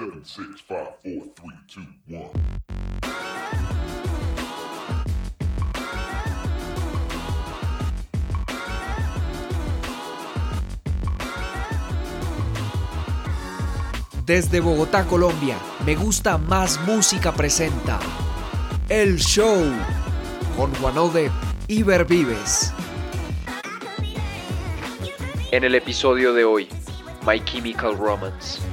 Seven, six, five, four, three, two, one. Desde Bogotá, Colombia, Me Gusta Más Música presenta El Show con Juanode y Vives. En el episodio de hoy, My Chemical Romance.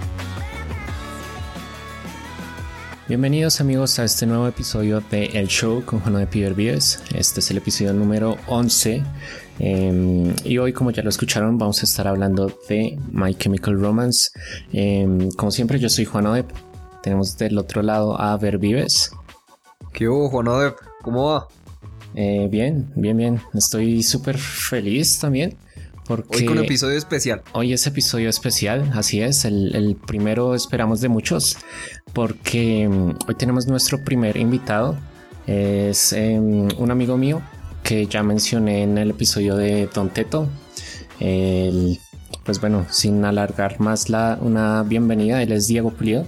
Bienvenidos amigos a este nuevo episodio de El Show con Juan de Piber Vives. Este es el episodio número 11 em, y hoy como ya lo escucharon vamos a estar hablando de My Chemical Romance. Em, como siempre yo soy Juan Odep. Tenemos del otro lado a Ver Vives. ¿Qué hubo Juan Odep? ¿Cómo va? Eh, bien, bien, bien. Estoy súper feliz también hoy con episodio especial. Hoy es episodio especial, así es. El, primero esperamos de muchos, porque mm, hoy tenemos nuestro primer invitado. Es em, un amigo mío que ya mencioné en el episodio de Don Teto. pues bueno, sin alargar más la, una bienvenida, él es Diego Pulido.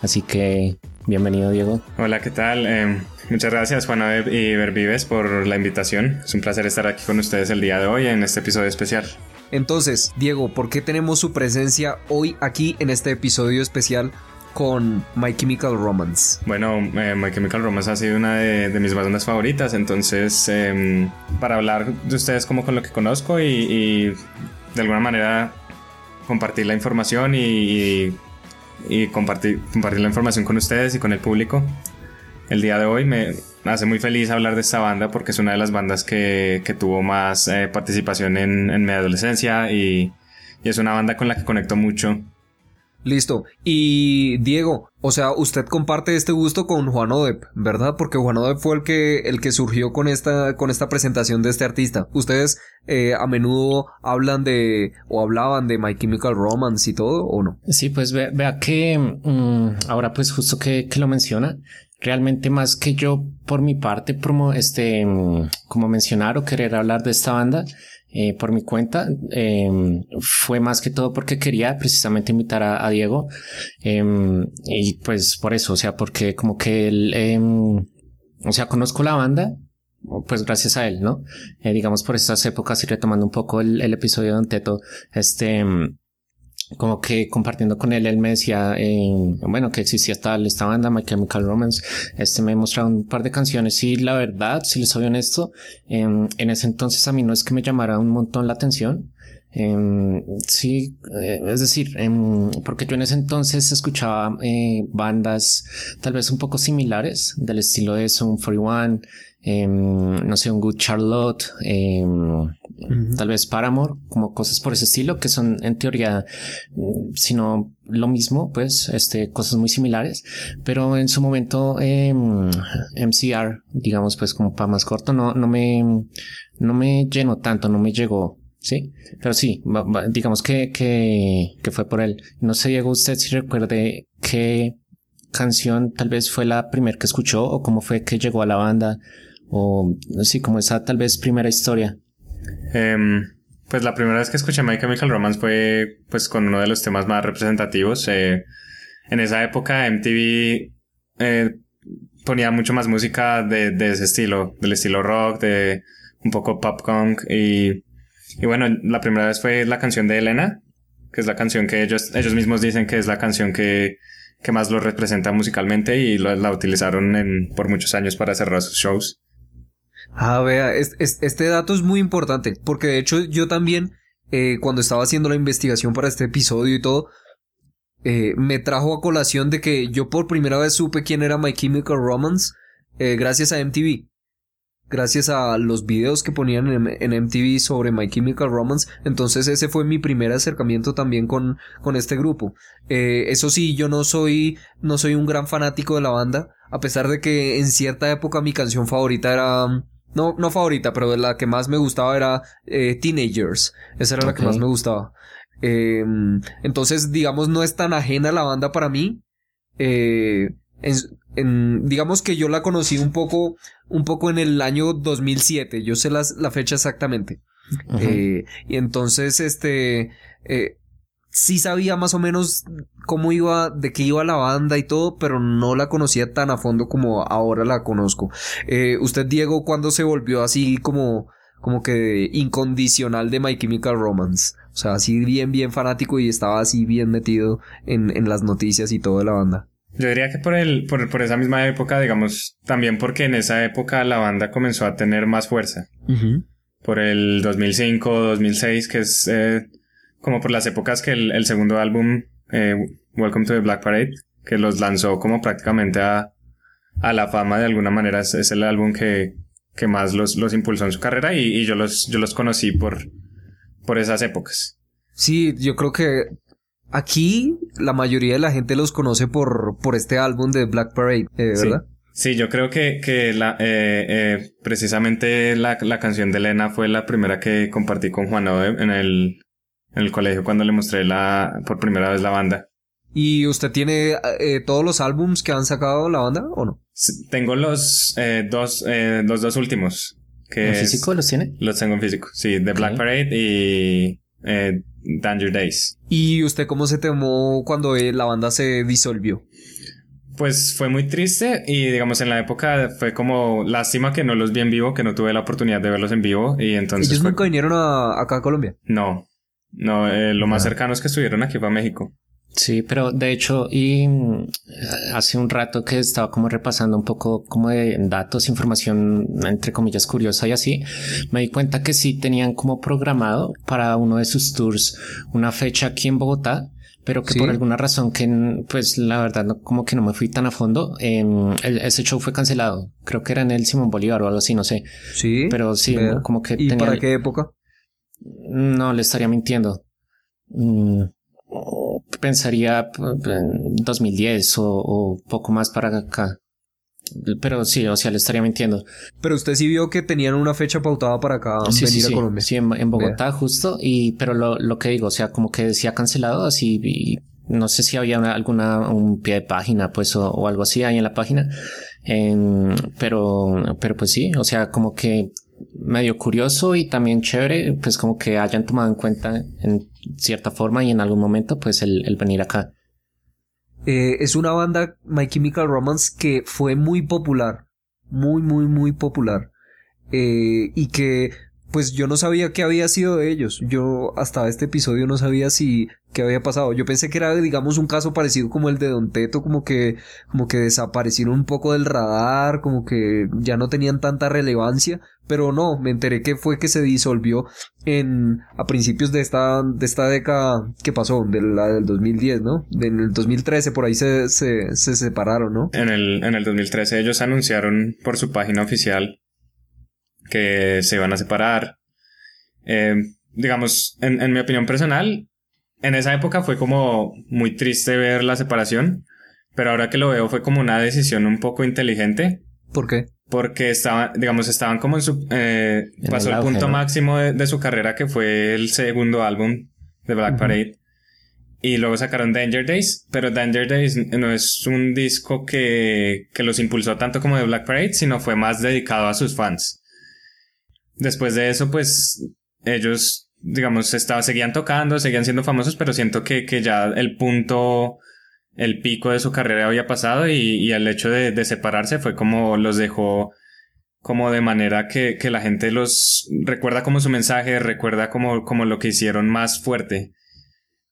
Así que bienvenido, Diego. Hola, ¿qué tal? Em, muchas gracias, Juana y Vervives, por la invitación. Es un placer estar aquí con ustedes el día de hoy en este episodio especial. Entonces, Diego, ¿por qué tenemos su presencia hoy aquí en este episodio especial con My Chemical Romance? Bueno, eh, My Chemical Romance ha sido una de, mis bandas favoritas, entonces em, para hablar de ustedes como con lo que conozco y, de alguna manera compartir la información y, compartir la información con ustedes y con el público el día de hoy. Me hace muy feliz hablar de esta banda porque es una de las bandas que, tuvo más eh, participación en, mi adolescencia y, es una banda con la que conecto mucho. Listo. Y Diego, o sea, usted comparte este gusto con Juan Odep, ¿verdad? Porque Juan Odep fue el que, el que surgió con esta, con esta presentación de este artista. Ustedes eh, a menudo hablan de, o hablaban de My Chemical Romance y todo, ¿o no? Sí, pues vea, que mm, ahora pues justo que, que lo menciona, realmente más que yo por mi parte promo, este, como mencionar o querer hablar de esta banda eh, por mi cuenta em, fue más que todo porque quería precisamente invitar a, Diego em, y pues por eso, o sea, porque como que él, em, o sea, conozco la banda pues gracias a él, ¿no? Eh, digamos por estas épocas y retomando un poco el, el episodio de Don Teto, este, como que compartiendo con él, él me decía, eh, bueno, que existía esta, banda, My Chemical Romance, este me mostrado un par de canciones y la verdad, si les soy honesto, en ese entonces a mí no es que me llamara un montón la atención, em, sí, eh, es decir, em, porque yo en ese entonces escuchaba eh, bandas tal vez un poco similares del estilo de Zoom 41, Em, no sé, un Good Charlotte, tal vez Paramore, como cosas por ese estilo, que son en teoría, mm, sino lo mismo, pues, este, cosas muy similares, pero en su momento, MCR, digamos, pues, como para más corto, no, no me, no me llenó tanto, no me llegó. Sí, pero sí, digamos que, que, que fue por él. No sé, Diego, usted si recuerde qué canción tal vez fue la primera que escuchó o cómo fue que llegó a la banda o sí, como esa tal vez primera historia. Em, pues la primera vez que escuché My Chemical Romance fue pues con uno de los temas más representativos. Eh, en esa época MTV eh, ponía mucho más música de, de, ese estilo, del estilo rock, de un poco pop punk y, y bueno, la primera vez fue la canción de Elena, que es la canción que ellos, ellos mismos dicen que es la canción que, que más lo representa musicalmente y la utilizaron en, por muchos años para cerrar sus shows. Ah, vea, este dato es muy importante, porque de hecho yo también, eh, cuando estaba haciendo la investigación para este episodio y todo, eh, me trajo a colación de que yo por primera vez supe quién era My Chemical Romance eh, gracias a MTV. Gracias a los videos que ponían en, MTV sobre My Chemical Romance. Entonces ese fue mi primer acercamiento también con, con este grupo. eso sí, yo no soy, no soy un gran fanático de la banda. A pesar de que en cierta época mi canción favorita era no, no favorita, pero la que más me gustaba era eh, Teenagers. Esa era la que más me gustaba. Em, entonces, digamos, no es tan ajena la banda para mí. Eh, en, digamos que yo la conocí un poco, un poco en el año 2007. Yo sé la fecha exactamente. Eh, y entonces, este, sí sabía más o menos cómo iba, de qué iba la banda y todo, pero no la conocía tan a fondo como ahora la conozco. Eh, usted, Diego, ¿cuándo se volvió así como, como que incondicional de My Chemical Romance? O sea, así bien, bien fanático y estaba así bien metido en, en las noticias y todo de la banda. Yo diría que por, el, por, por esa misma época, digamos, también porque en esa época la banda comenzó a tener más fuerza. Por el 2005, 2006, que es eh, como por las épocas que el, el segundo álbum, eh, Welcome to the Black Parade, que los lanzó como prácticamente a, a la fama de alguna manera, es, es el álbum que, que más los, los impulsó en su carrera y, y yo los, yo los conocí por, por esas épocas. Sí, yo creo que aquí la mayoría de la gente los conoce por, por este álbum de Black Parade, eh, Sí. ¿verdad? Sí, yo creo que, que la, eh, eh, precisamente la, la canción de Elena fue la primera que compartí con Juan Ode en el, en el colegio cuando le mostré la, por primera vez la banda. ¿Y usted tiene eh, todos los álbums que han sacado la banda o no? Tengo los eh, dos, eh, los dos últimos. Que ¿En es- físico los tiene? Los tengo en físico. Sí, The Black. Parade y eh, Danger Days. ¿Y usted cómo se temó cuando eh, la banda se disolvió? Pues fue muy triste y digamos en la época fue como lástima que no los vi en vivo, que no tuve la oportunidad de verlos en vivo y entonces Ellos fue- nunca vinieron a, acá a Colombia. No, no, eh, lo más Ah. cercano es que estuvieron aquí fue a México. Sí, pero de hecho, y mm, hace un rato que estaba como repasando un poco como de datos, información entre comillas curiosa y así, me di cuenta que sí tenían como programado para uno de sus tours una fecha aquí en Bogotá, pero que Sí. por alguna razón que pues la verdad no, como que no me fui tan a fondo, em, el- ese show fue cancelado. Creo que era en el Simón Bolívar o algo así, no sé, Sí. pero sí, vea. como que ¿Y tenía- para qué época? no, le estaría mintiendo. Mm, pensaría p- en 2010 o, o poco más para acá. Pero sí, o sea, le estaría mintiendo. Pero usted sí vio que tenían una fecha pautada para acá sí, venir sí, a sí, Colombia. sí, en, en Bogotá justo. Y, pero lo, lo que digo, o sea, como que decía cancelado así y no sé si había una- alguna, un pie de página, pues, o, o algo así ahí en la página. Pero, pero pues sí, o sea, como que medio curioso y también chévere, pues como que hayan tomado en cuenta en cierta forma y en algún momento, pues el, el venir acá. Eh, es una banda, My Chemical Romance, que fue muy popular. Muy, muy, muy popular. Eh, y que, pues yo no sabía qué había sido de ellos. Yo hasta este episodio no sabía si qué había pasado. Yo pensé que era, digamos, un caso parecido como el de Don Teto, como que, como que desaparecieron un poco del radar, como que ya no tenían tanta relevancia. Pero no, me enteré que fue que se disolvió en a principios de esta de esta década que pasó, de la del 2010, ¿no? En el 2013 por ahí se, se, se separaron, ¿no? En el, en el 2013 ellos anunciaron por su página oficial que se iban a separar. Eh, digamos, en, en mi opinión personal, en esa época fue como muy triste ver la separación, pero ahora que lo veo fue como una decisión un poco inteligente. ¿Por qué? Porque estaban, digamos, estaban como en su... eh, En pasó el punto ¿no? máximo de, de su carrera, que fue el segundo álbum de Black. Parade. Y luego sacaron Danger Days, pero Danger Days no es un disco que, que los impulsó tanto como de Black Parade, sino fue más dedicado a sus fans. Después de eso, pues, ellos, digamos, estaba, seguían tocando, seguían siendo famosos, pero siento que, que ya el punto, el pico de su carrera había pasado y, y el hecho de, de separarse fue como los dejó como de manera que, que la gente los recuerda como su mensaje, recuerda como, como lo que hicieron más fuerte.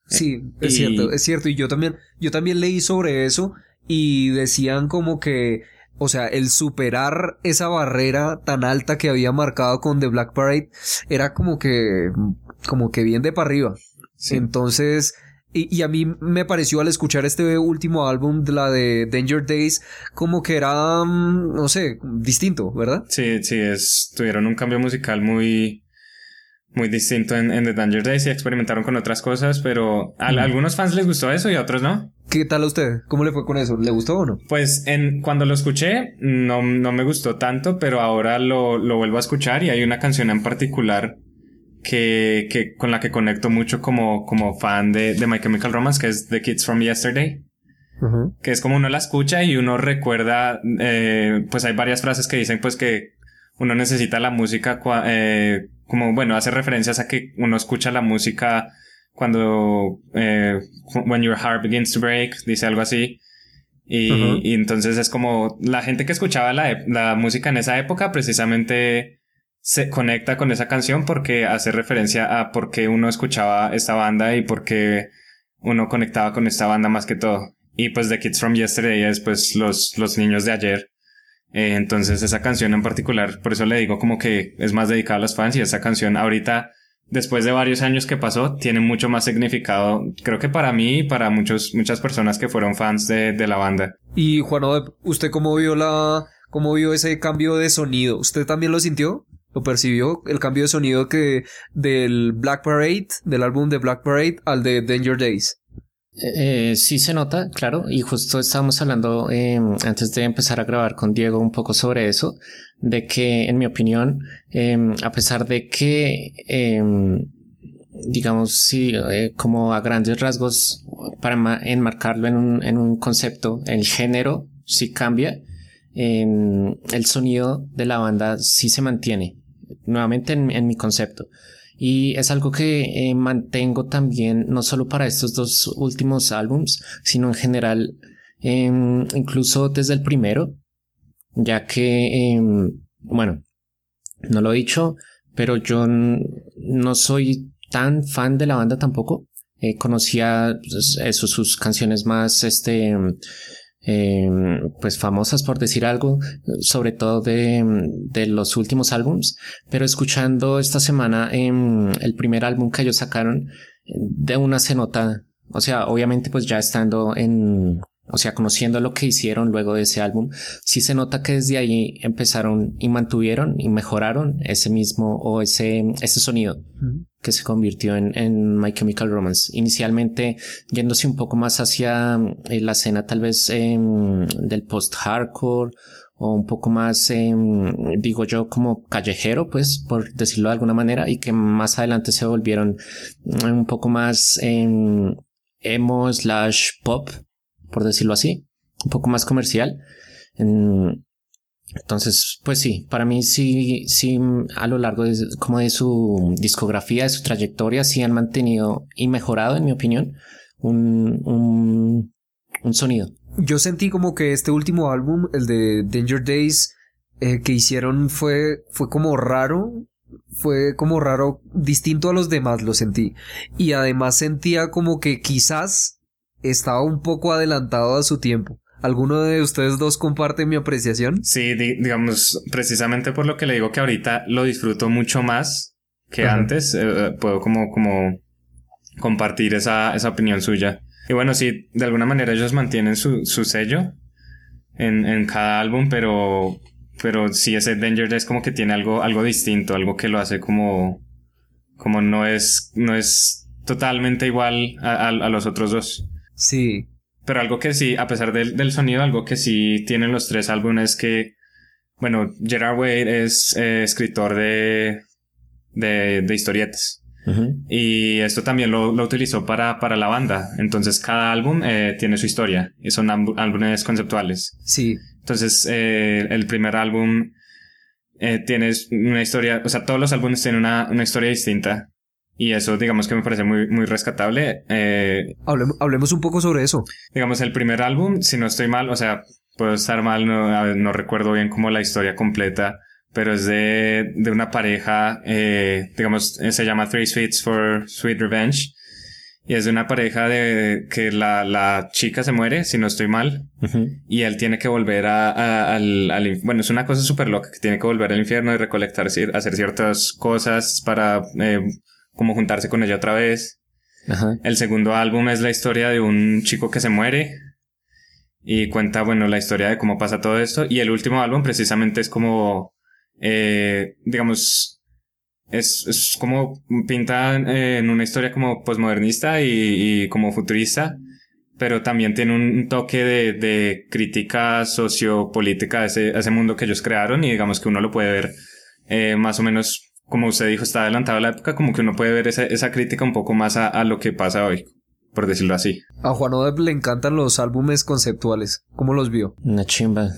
Sí, es y- cierto, es cierto. Y yo también, yo también leí sobre eso y decían como que, o sea, el superar esa barrera tan alta que había marcado con The Black Parade era como que, como que bien de para arriba. Sí. Entonces, y, y a mí me pareció al escuchar este último álbum, de la de Danger Days, como que era, mm, no sé, distinto, ¿verdad? Sí, sí, es, tuvieron un cambio musical muy, muy distinto en, en The Danger Days y experimentaron con otras cosas, pero a, a algunos fans les gustó eso y a otros no. ¿Qué tal a usted? ¿Cómo le fue con eso? ¿Le gustó o no? Pues en, cuando lo escuché no, no me gustó tanto, pero ahora lo, lo vuelvo a escuchar y hay una canción en particular que, que con la que conecto mucho como, como fan de, de My Chemical Romance, que es The Kids from Yesterday. que es como uno la escucha y uno recuerda, eh, pues hay varias frases que dicen pues que uno necesita la música, eh, como bueno, hace referencias a que uno escucha la música cuando eh, When Your Heart Begins to Break, dice algo así. Y, entonces es como la gente que escuchaba la música en esa época precisamente se conecta con esa canción porque hace referencia a por qué uno escuchaba esta banda y por qué uno conectaba con esta banda más que todo. Y pues The Kids from Yesterday es pues los, los niños de ayer. Eh, entonces esa canción en particular, por eso le digo como que es más dedicada a los fans y esa canción ahorita, después de varios años que pasó, tiene mucho más significado, creo que para mí y para muchos, muchas personas que fueron fans de, de la banda. Y Juan ¿usted cómo vio la, cómo vio ese cambio de sonido? ¿Usted también lo sintió? ¿Lo percibió? El cambio de sonido que del Black Parade, del álbum de Black Parade al de Danger Days. Eh, sí se nota, claro, y justo estábamos hablando eh, antes de empezar a grabar con Diego un poco sobre eso, de que en mi opinión, eh, a pesar de que, eh, digamos, sí, eh, como a grandes rasgos, para ma- enmarcarlo en un, en un concepto, el género sí cambia, el sonido de la banda sí se mantiene, nuevamente en, en mi concepto. Y es algo que eh, mantengo también, no solo para estos dos últimos álbums, sino en general, em, incluso desde el primero, ya que, em, bueno, no lo he dicho, pero yo no soy tan fan de la banda tampoco. Eh, conocía pues, sus canciones más, este, em, pues famosas por decir algo, sobre todo de, de los últimos álbums, pero escuchando esta semana em, el primer álbum que ellos sacaron, de una se nota, o sea, obviamente pues ya estando en, o sea, conociendo lo que hicieron luego de ese álbum, sí se nota que desde ahí empezaron y mantuvieron y mejoraron ese mismo o ese, ese sonido que se convirtió en, en My Chemical Romance. Inicialmente yéndose un poco más hacia eh, la escena tal vez em, del post-hardcore o un poco más, em, digo yo, como callejero, pues, por decirlo de alguna manera, y que más adelante se volvieron mm, un poco más em, emo slash pop, por decirlo así, un poco más comercial. Entonces, pues sí, para mí sí, sí, a lo largo de, como de su discografía, de su trayectoria, sí han mantenido y mejorado, en mi opinión, un, un, un sonido. Yo sentí como que este último álbum, el de Danger Days, eh, que hicieron fue, fue como raro. Fue como raro, distinto a los demás, lo sentí. Y además sentía como que quizás estaba un poco adelantado a su tiempo. ¿Alguno de ustedes dos comparte mi apreciación? Sí, di- digamos, precisamente por lo que le digo que ahorita lo disfruto mucho más que Ajá. antes, eh, puedo como, como compartir esa, esa opinión suya. Y bueno, sí, de alguna manera ellos mantienen su, su sello en, en cada álbum, pero, pero sí ese Danger Days como que tiene algo, algo distinto, algo que lo hace como, como no es, no es totalmente igual a, a- a los otros dos. Sí. Pero algo que sí, a pesar del, del sonido, algo que sí tienen los tres álbumes es que, bueno, Gerard Way es eh, escritor de, de, de historietas. Y esto también lo, lo utilizó para, para la banda. Entonces cada álbum eh, tiene su historia y son álbu- álbumes conceptuales. Sí. Entonces eh, el primer álbum eh, tiene una historia, o sea, todos los álbumes tienen una, una historia distinta. Y eso, digamos que me parece muy, muy rescatable. Eh, Hablemos, hablemos un poco sobre eso. digamos, el primer álbum, si no estoy mal, o sea, puedo estar mal, no, no recuerdo bien como la historia completa, pero es de, de una pareja, eh, digamos, eh, se llama Three Sweets for Sweet Revenge. Y es de una pareja de que la, la chica se muere, si no estoy mal, Ujú. y él tiene que volver a, a- al, al bueno, es una cosa súper loca, que tiene que volver al infierno y recolectar, hacer ciertas cosas para, eh, como juntarse con ella otra vez. Ajá. El segundo álbum es la historia de un chico que se muere y cuenta, bueno, la historia de cómo pasa todo esto. Y el último álbum precisamente es como, eh, digamos, es, es como pinta eh, en una historia como posmodernista y, y como futurista, pero también tiene un toque de, de crítica sociopolítica a ese, a ese mundo que ellos crearon y digamos que uno lo puede ver eh, más o menos, como usted dijo, está adelantado a la época, como que uno puede ver esa, esa crítica un poco más a, a lo que pasa hoy, por decirlo así. A Juan Odep le encantan los álbumes conceptuales. ¿Cómo los vio? Una chimba.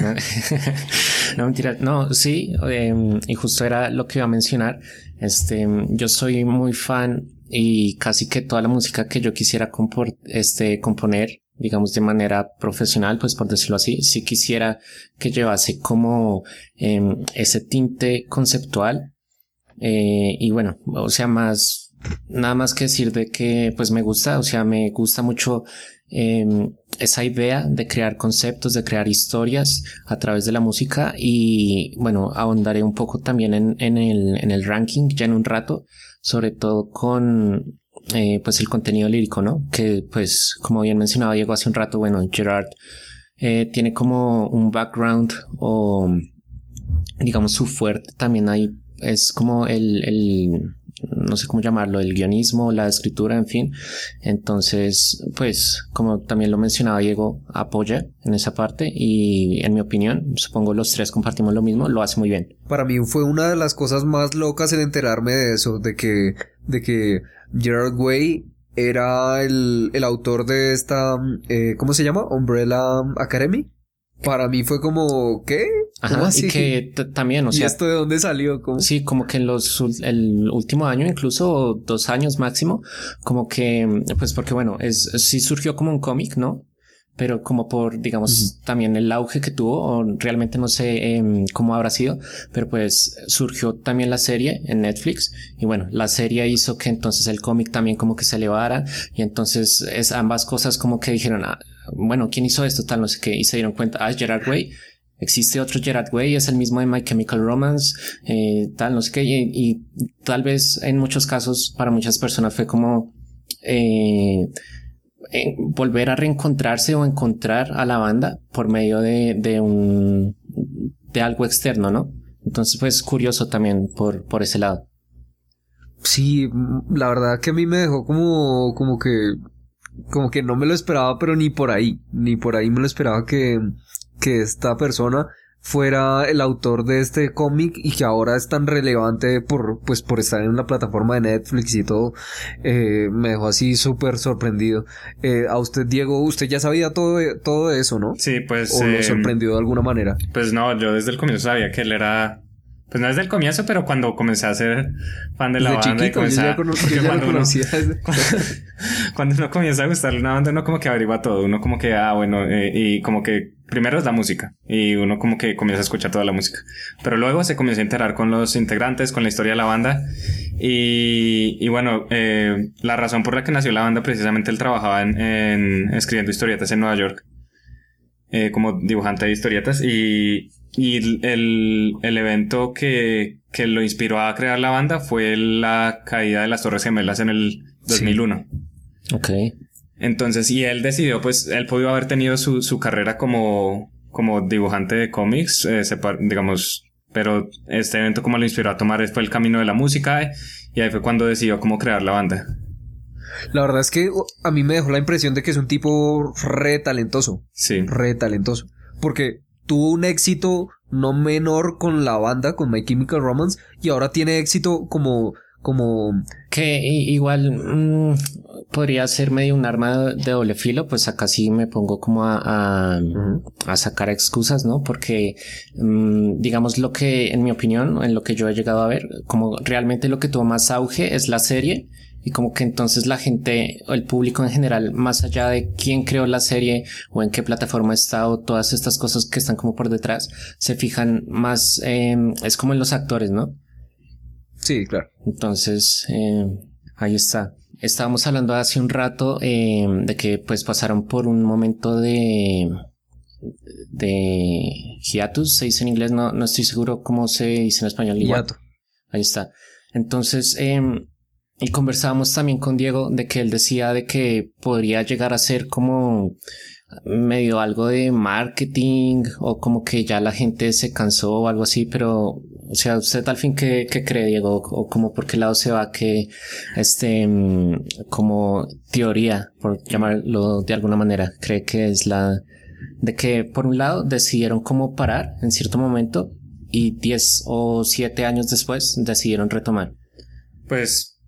no, mentira. No, sí. em, y justo era lo que iba a mencionar. Este, yo soy muy fan y casi que toda la música que yo quisiera compor- este, componer, digamos de manera profesional, pues por decirlo así, sí quisiera que llevase como em, ese tinte conceptual eh, y bueno, o sea, más, nada más que decir de que pues me gusta, o sea, me gusta mucho em, esa idea de crear conceptos, de crear historias a través de la música y bueno, ahondaré un poco también en, en el, en el ranking ya en un rato, sobre todo con eh, pues el contenido lírico, ¿no? Que pues como bien mencionaba Diego hace un rato, bueno, Gerard eh, tiene como un background o digamos su fuerte también ahí es como el, el no sé cómo llamarlo, el guionismo, la escritura, en fin. Entonces, pues, como también lo mencionaba Diego, apoya en esa parte y en mi opinión, supongo los tres compartimos lo mismo, lo hace muy bien. Para mí fue una de las cosas más locas el enterarme de eso, de que, de que Gerard Way era el, el autor de esta, eh, ¿cómo se llama? Umbrella Academy. Para mí fue como, ¿qué? ¿Cómo Ajá, así? y que también, o ¿Y sea, esto de dónde salió? ¿Cómo? Sí, como que en los el último año, incluso o dos años máximo, como que, pues porque bueno, es sí surgió como un cómic, ¿no? Pero como por, digamos, también el auge que tuvo, o realmente no sé em, cómo habrá sido, pero pues surgió también la serie en Netflix y bueno, la serie hizo que entonces el cómic también como que se elevara y entonces es ambas cosas como que dijeron, ah, bueno, ¿quién hizo esto? Tal, no sé qué, y se dieron cuenta, ah, es Gerard Way, Existe otro Gerard Way, es el mismo de My Chemical Romance, eh, tal, no sé qué, y, y tal vez en muchos casos para muchas personas fue como eh, eh, volver a reencontrarse o encontrar a la banda por medio de, de un de algo externo, ¿no? Entonces, pues curioso también por, por ese lado. Sí, la verdad que a mí me dejó como, como que, como que no me lo esperaba, pero ni por ahí, ni por ahí me lo esperaba que, que esta persona fuera el autor de este cómic y que ahora es tan relevante por, pues, por estar en la plataforma de Netflix y todo, eh, me dejó así súper sorprendido. Eh, a usted, Diego, usted ya sabía todo, todo eso, ¿no? Sí, pues. O lo eh, sorprendió de alguna manera. Pues no, yo desde el comienzo sabía que él era. Pues no desde el comienzo, pero cuando comencé a ser fan de la Desde banda y chiquito, yo ya, a- cono- porque yo ya cuando uno- cuando uno comienza a gustarle una banda, uno como que averigua todo. Uno como que, ah, bueno, eh, y como que primero es la música. Y uno como que comienza a escuchar toda la música. Pero luego se comienza a enterar con los integrantes, con la historia de la banda. Y, y bueno, eh, la razón por la que nació la banda, precisamente él trabajaba en, en escribiendo historietas en Nueva York. eh, como dibujante de historietas. Y, y el, el evento que, que lo inspiró a crear la banda fue la caída de las Torres Gemelas en el 2001. Ok. Entonces, y él decidió, pues, él pudo haber tenido su, su carrera como, como dibujante de cómics, eh, digamos, pero este evento como lo inspiró a tomar fue el camino de la música, eh, y ahí fue cuando decidió cómo crear la banda. La verdad es que a mí me dejó la impresión de que es un tipo re talentoso. Sí. re talentoso. Porque tuvo un éxito no menor con la banda, con My Chemical Romance, y ahora tiene éxito como, como, Que igual mm, podría ser medio un arma de doble filo, pues acá sí me pongo como a, a, a sacar excusas, ¿no? Porque mm, digamos lo que, en mi opinión, en lo que yo he llegado a ver, como realmente lo que tuvo más auge es la serie y como que entonces la gente o el público en general, más allá de quién creó la serie o en qué plataforma está o todas estas cosas que están como por detrás, se fijan más, em, es como en los actores, ¿no? Sí, claro. Entonces, eh, ahí está. Estábamos hablando hace un rato eh, de que pues pasaron por un momento de de hiatus, se dice en inglés, no, no estoy seguro cómo se dice en español. Igual. Hiato. Ahí está. Entonces, em, y conversábamos también con Diego de que él decía de que podría llegar a ser como medio algo de marketing o como que ya la gente se cansó o algo así, pero, o sea, ¿usted al fin qué, cree, Diego? O como por qué lado se va que, este, mm, como teoría, por llamarlo de alguna manera, cree que es la, de que por un lado decidieron cómo parar en cierto momento y 10 o 7 años después decidieron retomar. Pues,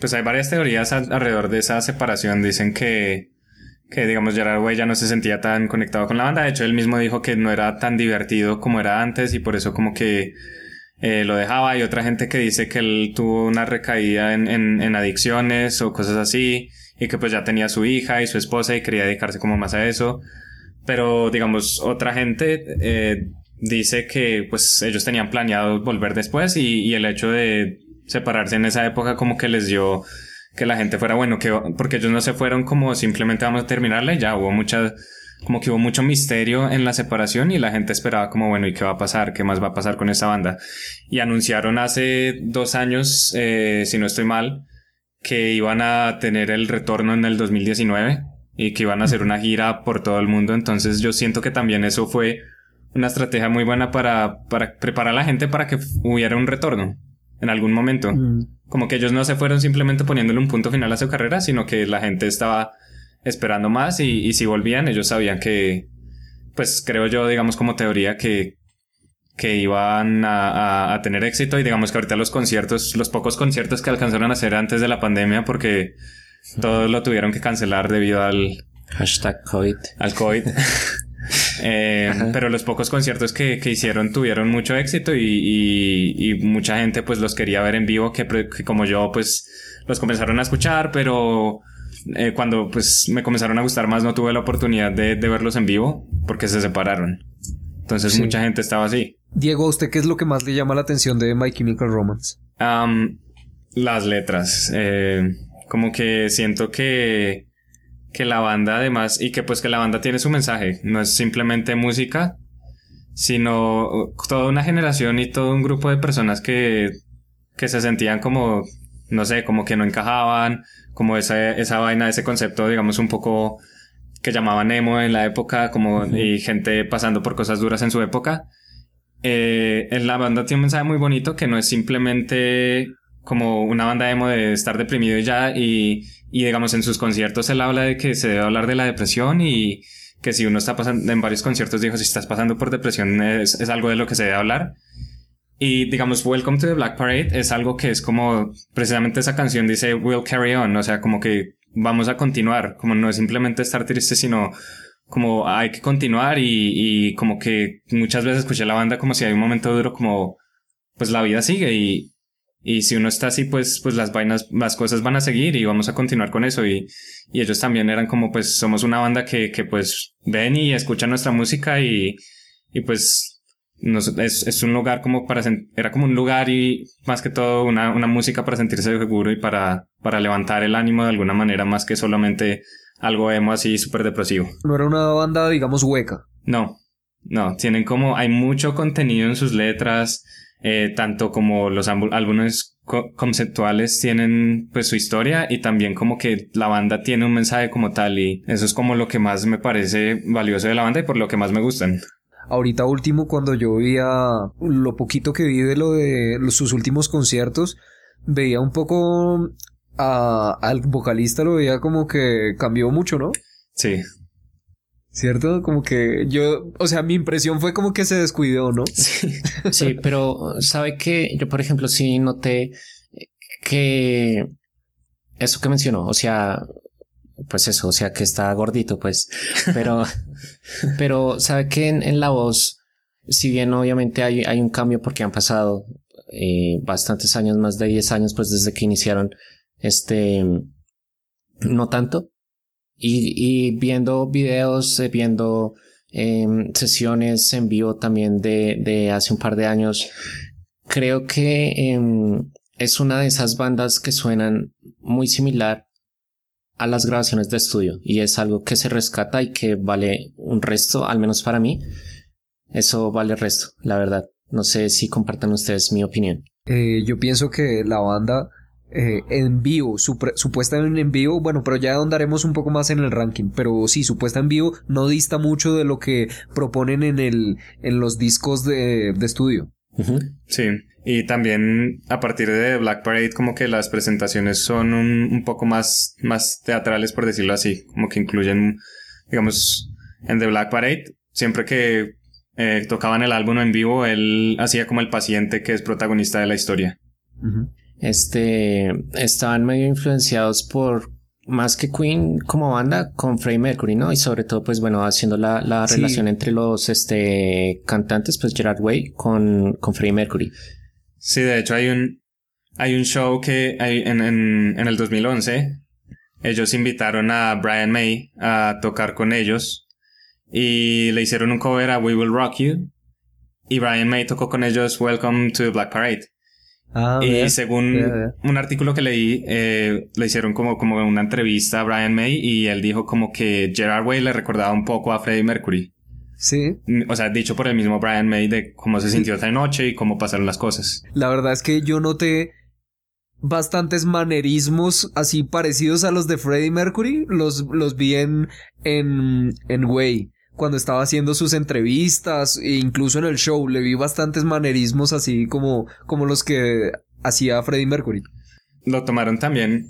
pues hay varias teorías al- alrededor de esa separación. Dicen que, que digamos, Gerard Way ya no se sentía tan conectado con la banda. De hecho, él mismo dijo que no era tan divertido como era antes y por eso como que eh, lo dejaba. Hay otra gente que dice que él tuvo una recaída en, en, adicciones o cosas así y que pues ya tenía su hija y su esposa y quería dedicarse como más a eso. Pero digamos, otra gente eh, dice que pues ellos tenían planeado volver después y el hecho de separarse en esa época como que les dio que la gente fuera bueno, que porque ellos no se fueron como simplemente vamos a terminarla ya hubo mucha como que hubo mucho misterio en la separación y la gente esperaba como bueno, ¿y qué va a pasar? ¿Qué más va a pasar con esta banda? Y anunciaron hace dos años, eh, si no estoy mal, que iban a tener el retorno en el 2019 y que iban a hacer una gira por todo el mundo. Entonces yo siento que también eso fue una estrategia muy buena para, para preparar a la gente para que hubiera un retorno en algún momento. Mm. Como que ellos no se fueron simplemente poniéndole un punto final a su carrera, sino que la gente estaba esperando más y, y si volvían ellos sabían que, pues creo yo, digamos como teoría que, que iban a, a- a tener éxito y digamos que ahorita los conciertos, los pocos conciertos que alcanzaron a hacer antes de la pandemia porque todos lo tuvieron que cancelar debido al, Hashtag COVID. al COVID. Eh, pero los pocos conciertos que, que hicieron tuvieron mucho éxito y, y- y mucha gente pues los quería ver en vivo que, como yo pues los comenzaron a escuchar pero eh, cuando pues me comenzaron a gustar más no tuve la oportunidad de, de verlos en vivo porque se separaron. Entonces Sí. mucha gente estaba así. Diego, ¿a usted qué es lo que más le llama la atención de My Chemical Romance? Las letras. eh, como que siento que, que la banda además, y que pues que la banda tiene su mensaje, no es simplemente música, sino toda una generación y todo un grupo de personas que, que se sentían como, no sé, como que no encajaban, como esa, esa vaina, ese concepto, digamos, un poco que llamaban emo en la época, como, y gente pasando por cosas duras en su época. Eh, en la banda tiene un mensaje muy bonito que no es simplemente como una banda emo de estar deprimido ya y, y digamos en sus conciertos él habla de que se debe hablar de la depresión y que si uno está pasando en varios conciertos dijo si estás pasando por depresión es, es algo de lo que se debe hablar. Y digamos Welcome to the Black Parade es algo que es como precisamente esa canción dice We'll carry on o sea como que vamos a continuar como no es simplemente estar triste sino como hay que continuar y, y como que muchas veces escuché la banda como si hay un momento duro como pues la vida sigue y, y si uno está así pues pues las vainas las cosas van a seguir y vamos a continuar con eso y, y ellos también eran como pues somos una banda que, que pues ven y escuchan nuestra música y, y pues nos- es, es un lugar como para era como un lugar y más que todo una, una música para sentirse seguro y para, para levantar el ánimo de alguna manera más que solamente algo emo así súper depresivo. No era una banda, digamos, hueca. No, no, tienen como, hay mucho contenido en sus letras, eh, tanto como los álbu- álbumes co- conceptuales tienen pues su historia y también como que la banda tiene un mensaje como tal y eso es como lo que más me parece valioso de la banda y por lo que más me gustan. Ahorita último, cuando yo veía lo poquito que vi de lo de sus últimos conciertos, veía un poco a- al vocalista, lo veía como que cambió mucho, ¿no? Sí, ¿Cierto? Como que yo, o sea, mi impresión fue como que se descuidó, ¿no? Sí, pero sabe que yo, por ejemplo, sí noté que eso que mencionó, o sea, pues eso, o sea, que está gordito, pues, pero, pero sabe que en, en la voz, si bien obviamente hay, hay un cambio porque han pasado eh, bastantes años, más de 10 años, pues desde que iniciaron, este, no tanto, y, viendo videos, eh, viendo em, sesiones en vivo también de, de hace un par de años, creo que em, es una de esas bandas que suenan muy similar a las grabaciones de estudio y es algo que se rescata y que vale un resto, al menos para mí. Eso vale el resto, la verdad. No sé si compartan ustedes mi opinión. Eh, yo pienso que la banda eh, en vivo, supuesta en, en vivo, bueno, pero ya andaremos un poco más en el ranking, pero sí, supuesta en vivo no dista mucho de lo que proponen en el en los discos de, de estudio. Sí. Y también a partir de Black Parade como que las presentaciones son un, un poco más, más teatrales por decirlo así, como que incluyen, digamos, en The Black Parade, siempre que eh, tocaban el álbum en vivo, él hacía como el paciente que es protagonista de la historia. Ujú. Este estaban medio influenciados por más que Queen como banda con Freddie Mercury, ¿no? Y sobre todo, pues bueno, haciendo la, la Sí. relación entre los este cantantes, pues Gerard Way con, con Freddie Mercury. Sí, de hecho hay un, hay un show que hay en, en, en el 2011. Ellos invitaron a Brian May a tocar con ellos y le hicieron un cover a We Will Rock You. Y Brian May tocó con ellos Welcome to the Black Parade. Ah, y según un artículo que leí, eh, le hicieron como, como una entrevista a Brian May y él dijo como que Gerard Way le recordaba un poco a Freddie Mercury. Sí, Mm, O sea, dicho por el mismo Brian May de cómo se sintió esa noche y cómo pasaron las cosas. la verdad es que yo noté bastantes manerismos así parecidos a los de Freddie Mercury. Los, los vi en, en, en Way. Cuando estaba haciendo sus entrevistas e incluso en el show le vi bastantes manerismos así como, como los que hacía Freddie Mercury. Lo tomaron también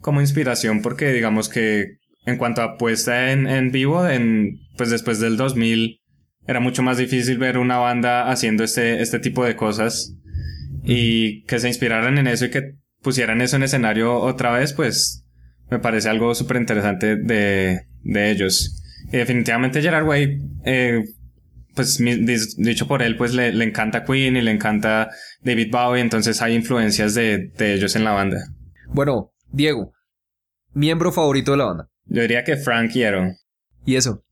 como inspiración porque digamos que en cuanto a puesta en, vivo, en, pues después del 2000 era mucho más difícil ver una banda haciendo este, este tipo de cosas y que se inspiraran en eso y que pusieran eso en escenario otra vez, pues me parece algo súper interesante de, de ellos. Y definitivamente Gerard Way, eh, pues dicho por él, pues le, le encanta Queen y le encanta David Bowie, entonces hay influencias de, de ellos en la banda. Bueno, Diego, miembro favorito de la banda. Yo diría que Frank Iero. Y eso.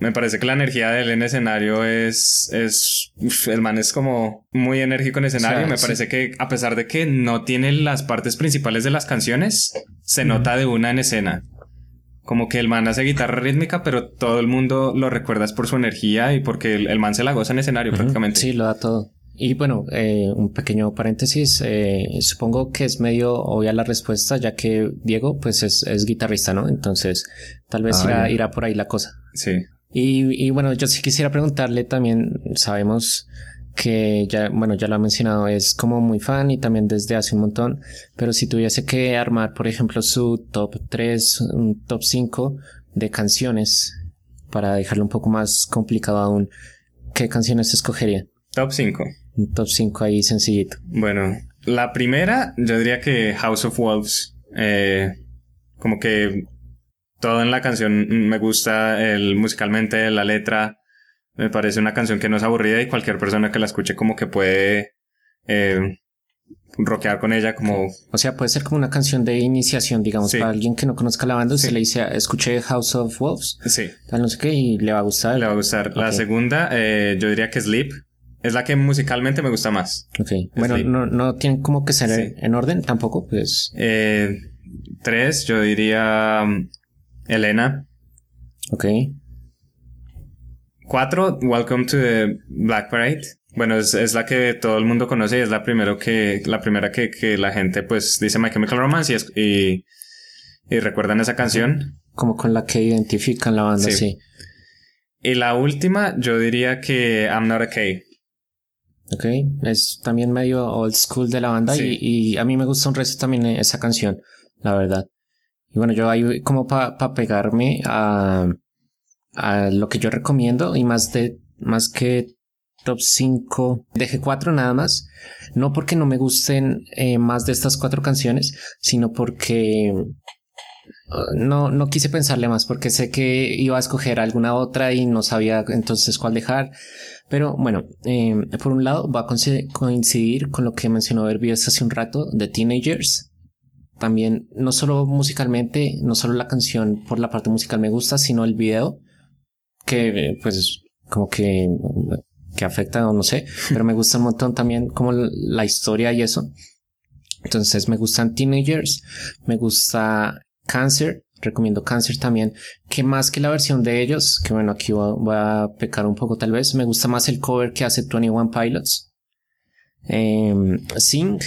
Me parece que la energía de él en escenario es, es, uf, el man es como muy enérgico en escenario. O sea, Me sí. parece que a pesar de que no tiene las partes principales de las canciones, se nota de una en escena. Como que el man hace guitarra rítmica, pero todo el mundo lo recuerda es por su energía y porque el, el man se la goza en escenario prácticamente. Sí, lo da todo. Y bueno, eh, un pequeño paréntesis. eh, supongo que es medio obvia la respuesta, ya que Diego, pues es, es guitarrista, ¿no? Entonces, tal vez Ah, irá, irá por ahí la cosa. Sí. Y, y bueno, yo sí quisiera preguntarle también, sabemos que ya, bueno, ya lo ha mencionado, es como muy fan y también desde hace un montón, pero si tuviese que armar, por ejemplo, su top 3, un top 5 de canciones, para dejarlo un poco más complicado aún, ¿qué canciones escogería? Top 5. Un top 5 ahí sencillito. Bueno, la primera, yo diría que House of Wolves. Eh, como que todo en la canción me gusta, el, musicalmente, la letra. Me parece una canción que no es aburrida y cualquier persona que la escuche como que puede eh, rockear con ella como... O sea, puede ser como una canción de iniciación, digamos, Sí. para alguien que no conozca la banda, Sí. se le dice, escuché House of Wolves, Sí, tal no sé qué, y le va a gustar. le va a gustar. La segunda, eh, yo diría que Sleep. Es la que musicalmente me gusta más. Ok. Bueno, Sleep. no, no tienen como que ser Sí. en orden tampoco, pues. Eh, tres, yo diría um, Elena. Ok. Cuatro, Welcome to the Black Parade. Bueno, es, es la que todo el mundo conoce y es la primero que, la primera que, que la gente pues dice My Chemical Romance y, es- y, y recuerdan esa canción. Como con la que identifican la banda, Sí. sí. Y la última, yo diría que I'm Not Okay. Ok. Es también medio old school de la banda Sí. y, y a mí me gusta un resto también esa canción, la verdad. Y bueno, yo ahí como para pegarme a, a lo que yo recomiendo y más de, más que top 5, dejé 4 nada más. No porque no me gusten eh, más de estas cuatro canciones, sino porque uh, no, no quise pensarle más porque sé que iba a escoger alguna otra y no sabía entonces cuál dejar. Pero bueno, eh, por un lado va a coincidir- con lo que mencionó Herbies hace un rato de Teenagers. También, no solo musicalmente, no solo la canción por la parte musical me gusta, sino el video, que pues como que, que afecta o no sé, pero me gusta un montón también como la historia y eso. Entonces me gustan Teenagers, me gusta Cancer, recomiendo Cancer también, que más que la versión de ellos, que bueno, aquí voy a, voy a pecar un poco tal vez, me gusta más el cover que hace 21 Pilots. Em, Sing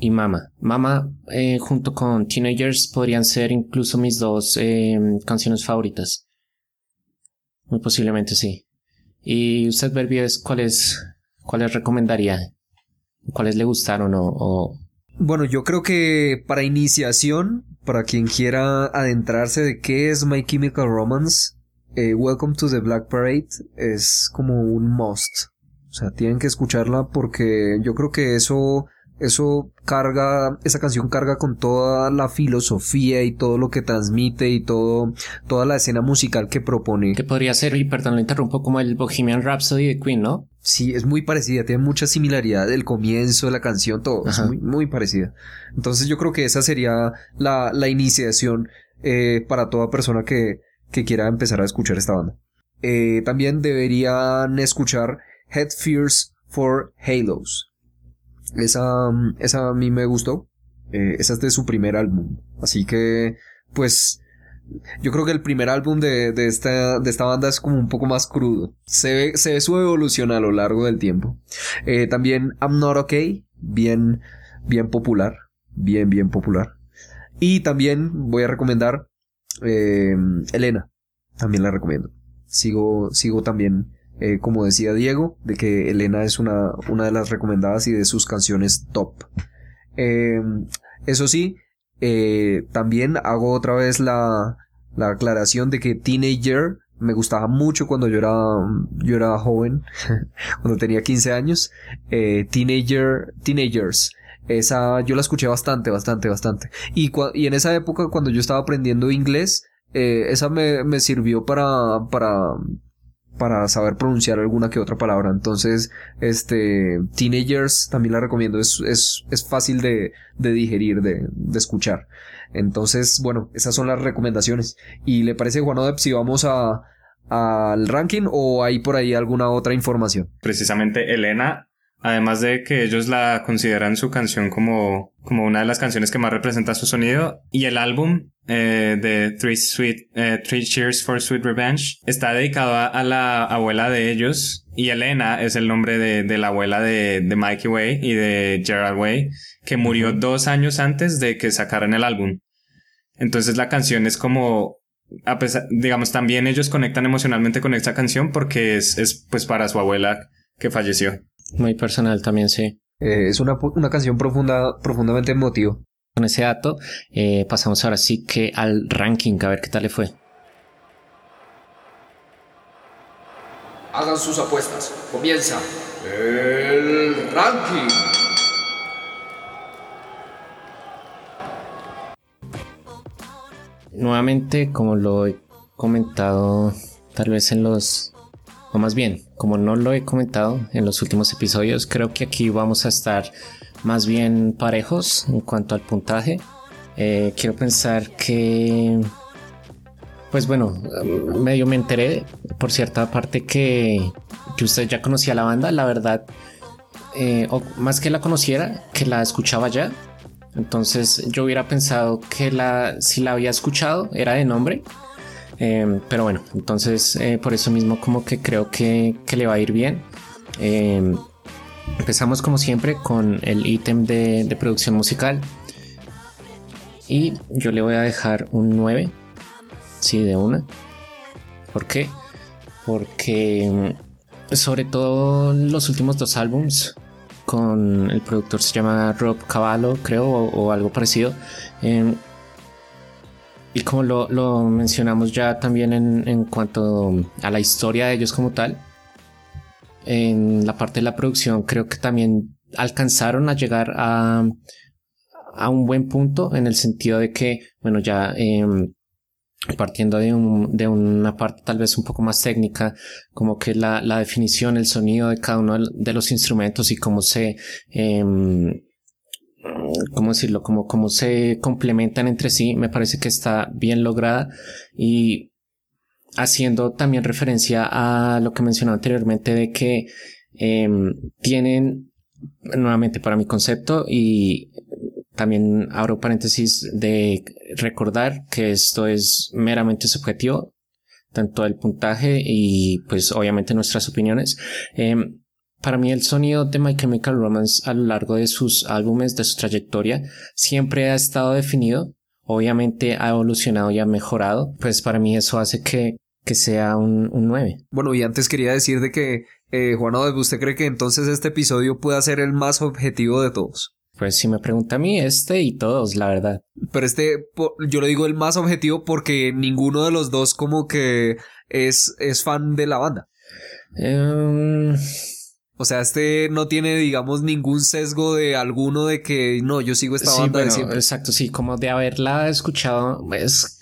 y Mama. Mama eh, junto con Teenagers podrían ser incluso mis dos em, canciones favoritas. Muy posiblemente sí. ¿Y usted, Berbies, cuáles, cuáles recomendaría? ¿Cuáles le gustaron o, Bueno, yo creo que para iniciación, para quien quiera adentrarse de qué es My Chemical Romance, eh, Welcome to the Black Parade es como un must. O sea, tienen que escucharla porque yo creo que eso eso carga, esa canción carga con toda la filosofía y todo lo que transmite y todo, toda la escena musical que propone. Que podría ser, y perdón, lo interrumpo, como el Bohemian Rhapsody de Queen, ¿no? Sí, es muy parecida, tiene mucha similaridad, el comienzo de la canción, todo, es muy parecida. Entonces yo creo que esa sería la, la iniciación eh, para toda persona que, que quiera empezar a escuchar esta banda. Eh, también deberían escuchar Head Fears for Halos. Esa, mm, esa a mí me gustó. Eh, esa es de su primer álbum. Así que, pues, yo creo que el primer álbum de, de, esta, de esta banda es como un poco más crudo. Se ve, se ve su evolución a lo largo del tiempo. Eh, también I'm Not Okay, bien, bien popular. Bien, bien popular. Y también voy a recomendar eh, Elena. También la recomiendo. Sigo, sigo también, eh, como decía Diego, de que Elena es una, una de las recomendadas y de sus canciones top. Eh, eso sí, eh, también hago otra vez la, la aclaración de que Teenager me gustaba mucho cuando yo era, yo era joven, cuando tenía 15 años. Eh, Teenager, Teenagers. Esa yo la escuché bastante, bastante, bastante. Y, y en esa época, cuando yo estaba aprendiendo inglés, esa me, me sirvió para, para, para saber pronunciar alguna que otra palabra. Entonces, este, Teenagers también la recomiendo. Es, es, es fácil de, de digerir, de, de escuchar. Entonces, bueno, esas son las recomendaciones. ¿Y le parece, Juan Odep, si vamos a, al ranking o hay por ahí alguna otra información? Precisamente Elena, además de que ellos la consideran su canción como, como una de las canciones que más representa su sonido, y el álbum eh, de Three, Sweet, eh, Three Cheers for Sweet Revenge está dedicado a, la abuela de ellos, y Elena es el nombre de, de la abuela de, de Mikey Way y de Gerald Way, que murió dos años antes de que sacaran el álbum. Entonces la canción es como a pesar, digamos, también ellos conectan emocionalmente con esta canción porque es, es pues para su abuela que falleció. Muy personal también, sí. Eh, es una, una canción profunda, profundamente emotiva. Con ese dato, eh, pasamos ahora sí que al ranking, a ver qué tal le fue. Hagan sus apuestas. Comienza el ranking. Nuevamente, como lo he comentado tal vez en los... O más bien, como no lo he comentado en los últimos episodios, creo que aquí vamos a estar más bien parejos en cuanto al puntaje. Eh, quiero pensar que... Pues bueno, medio me enteré por cierta parte que, que usted ya conocía la banda, la verdad, eh, o más que la conociera, que la escuchaba ya. Entonces yo hubiera pensado que la, si la había escuchado era de nombre. Eh, pero bueno, entonces eh, por eso mismo como que creo que, que le va a ir bien. Eh, empezamos como siempre con el ítem de, producción musical. Y yo le voy a dejar un 9. Sí, de una. ¿Por qué? Porque mm, sobre todo los últimos dos álbums con el productor se llama Rob Cavallo, creo, o, o algo parecido. Y como lo, lo, mencionamos ya también en, en, cuanto a la historia de ellos como tal, en la parte de la producción creo que también alcanzaron a llegar a, a un buen punto en el sentido de que, bueno, ya eh, partiendo de, un, de, una parte tal vez un poco más técnica, como que la, la definición, el sonido de cada uno de los instrumentos y cómo se, eh, cómo decirlo, cómo, cómo se complementan entre sí, me parece que está bien lograda y haciendo también referencia a lo que mencionaba anteriormente de que eh, tienen nuevamente para mi concepto y también abro paréntesis de recordar que esto es meramente subjetivo, tanto el puntaje y pues obviamente nuestras opiniones. Eh, para mí el sonido de My Chemical Romance a lo largo de sus álbumes, de su trayectoria, siempre ha estado definido. Obviamente ha evolucionado y ha mejorado. Pues para mí eso hace que, que sea un, un 9. Bueno, y antes quería decir de que, eh, Juan ¿usted cree que entonces este episodio pueda ser el más objetivo de todos? Pues si me pregunta a mí, este y todos, la verdad. Pero este, yo lo digo el más objetivo porque ninguno de los dos como que es, es fan de la banda. Um, O sea, este no tiene, digamos, ningún sesgo de alguno de que no, yo sigo esta Sí, banda de siempre. exacto, sí, como de haberla escuchado, es,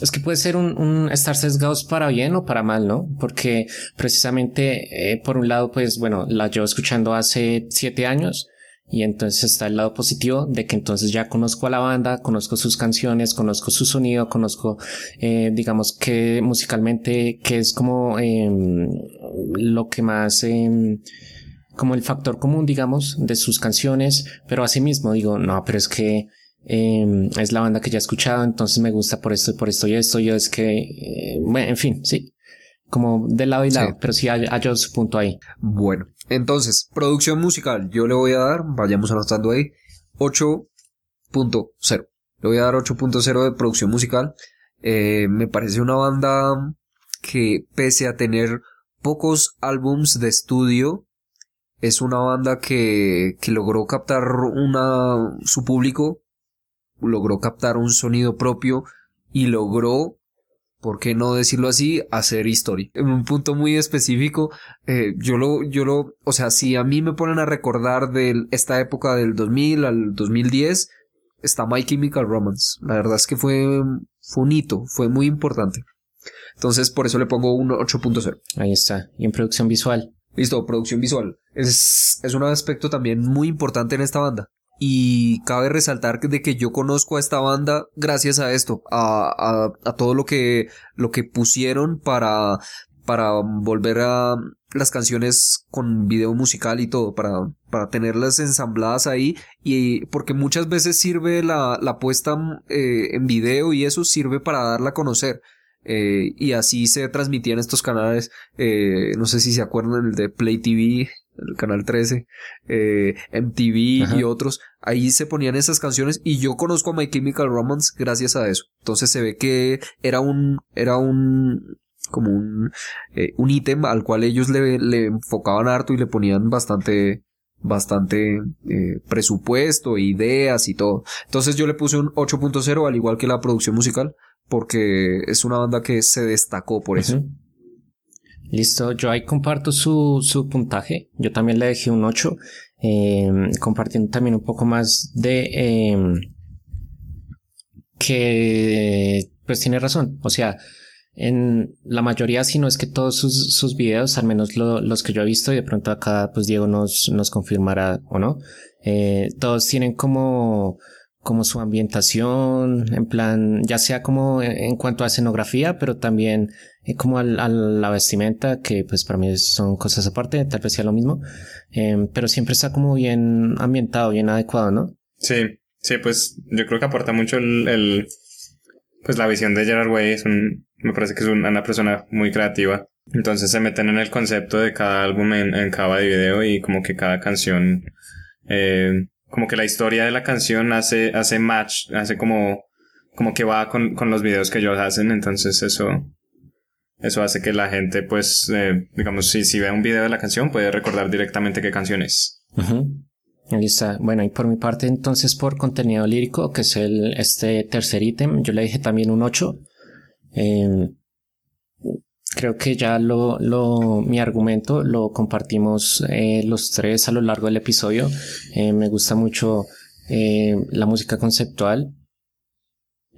es que puede ser un, un estar sesgados para bien o para mal, ¿no? Porque precisamente, eh, por un lado, pues bueno, la llevo escuchando hace siete años y entonces está el lado positivo de que entonces ya conozco a la banda, conozco sus canciones, conozco su sonido, conozco, eh, digamos que musicalmente, que es como em, lo que más... em, como el factor común, digamos, de sus canciones, pero asimismo digo, no, pero es que eh, es la banda que ya he escuchado, entonces me gusta por esto y por esto y esto, yo es que, eh, bueno, en fin, sí, como de lado y lado, Sí. pero sí hay, hay su punto ahí. Bueno, entonces, producción musical, yo le voy a dar, vayamos anotando ahí, 8.0. Le voy a dar 8.0 de producción musical. Eh, me parece una banda que pese a tener pocos álbums de estudio, es una banda que, que logró captar una, su público, logró captar un sonido propio y logró, ¿por qué no decirlo así?, hacer historia. En un punto muy específico, eh, yo lo, yo lo, o sea, si a mí me ponen a recordar de esta época del 2000 al 2010, está My Chemical Romance. La verdad es que fue, fue un hito, fue muy importante. Entonces, por eso le pongo un 8.0. Ahí está. Y en producción visual. Listo, producción visual. Es, es un aspecto también muy importante en esta banda. Y cabe resaltar de que yo conozco a esta banda gracias a esto, a, a, a todo lo que, lo que pusieron para, para volver a las canciones con video musical y todo, para, para tenerlas ensambladas ahí. Y porque muchas veces sirve la, la puesta eh, en video y eso sirve para darla a conocer. Eh, y así se transmitían estos canales, eh, no sé si se acuerdan el de Play TV, el canal 13, eh, MTV Ajá. y otros, ahí se ponían esas canciones y yo conozco a My Chemical Romance gracias a eso. Entonces se ve que era un, era un, como un, eh, un ítem al cual ellos le, le enfocaban harto y le ponían bastante, bastante eh, presupuesto, ideas y todo. Entonces yo le puse un 8.0 al igual que la producción musical porque es una banda que se destacó por eso. Listo, yo ahí comparto su, su puntaje. Yo también le dejé un 8. eh, compartiendo también un poco más de eh, que pues tiene razón. O sea, en la mayoría, si no es que todos sus, sus videos, al menos lo- los que yo he visto, y de pronto acá pues Diego nos, nos confirmará o no, eh, todos tienen como como su ambientación, en plan, ya sea como en cuanto a escenografía, pero también eh, como al- a, la vestimenta, que pues para mí son cosas aparte, tal vez sea lo mismo, Em, pero siempre está como bien ambientado, bien adecuado, ¿no? Sí, sí, pues yo creo que aporta mucho el, el- pues la visión de Gerard Way, es un, me parece que es una persona muy creativa. Entonces se meten en el concepto de cada álbum en, en cada video y como que cada canción, eh, como que la historia de la canción hace, hace match, hace como, como que va con, con los videos que ellos hacen, entonces eso, eso hace que la gente pues, eh, digamos, si, si ve un video de la canción puede recordar directamente qué canción es. Ujú. Ahí está. Bueno, y por mi parte, entonces, por contenido lírico, que es el, este tercer ítem, yo le dije también un 8. Em, creo que ya lo, lo, mi argumento lo compartimos eh, los tres a lo largo del episodio. Eh, me gusta mucho eh, la música conceptual.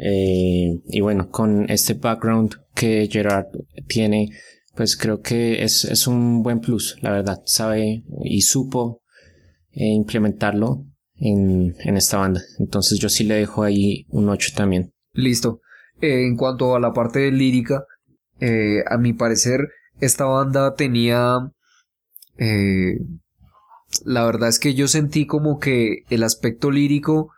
Y bueno, con este background que Gerard tiene, pues creo que es, es un buen plus, la verdad. Sabe y supo implementarlo en, en esta banda. Entonces yo sí le dejo ahí un 8 también. Listo. En cuanto a la parte lírica, eh, a mi parecer, esta banda tenía... eh, la verdad es que yo sentí como que el aspecto lírico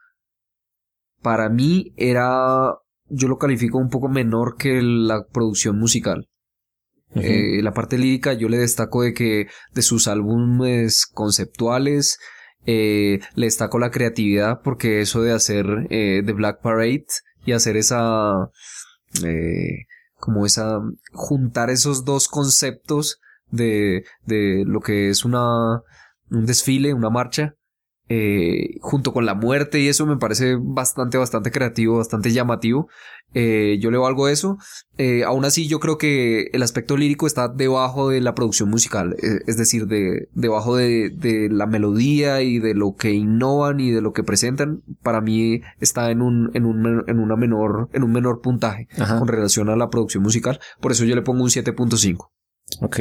para mí era... Yo lo califico un poco menor que la producción musical. Eh, la parte lírica yo le destaco de que de sus álbumes conceptuales eh, le destaco la creatividad porque eso de hacer eh, The Black Parade y hacer esa eh, como esa juntar esos dos conceptos de, de lo que es una un desfile, una marcha eh, junto con la muerte y eso me parece bastante, bastante creativo, bastante llamativo. Eh, yo le valgo eso. Eh, aún así, yo creo que el aspecto lírico está debajo de la producción musical, eh, es decir, de, debajo de, de, la melodía y de lo que innovan y de lo que presentan. Para mí está en un, en un, en una menor, en un menor puntaje Ajá. con relación a la producción musical. Por eso yo le pongo un 7.5. Ok.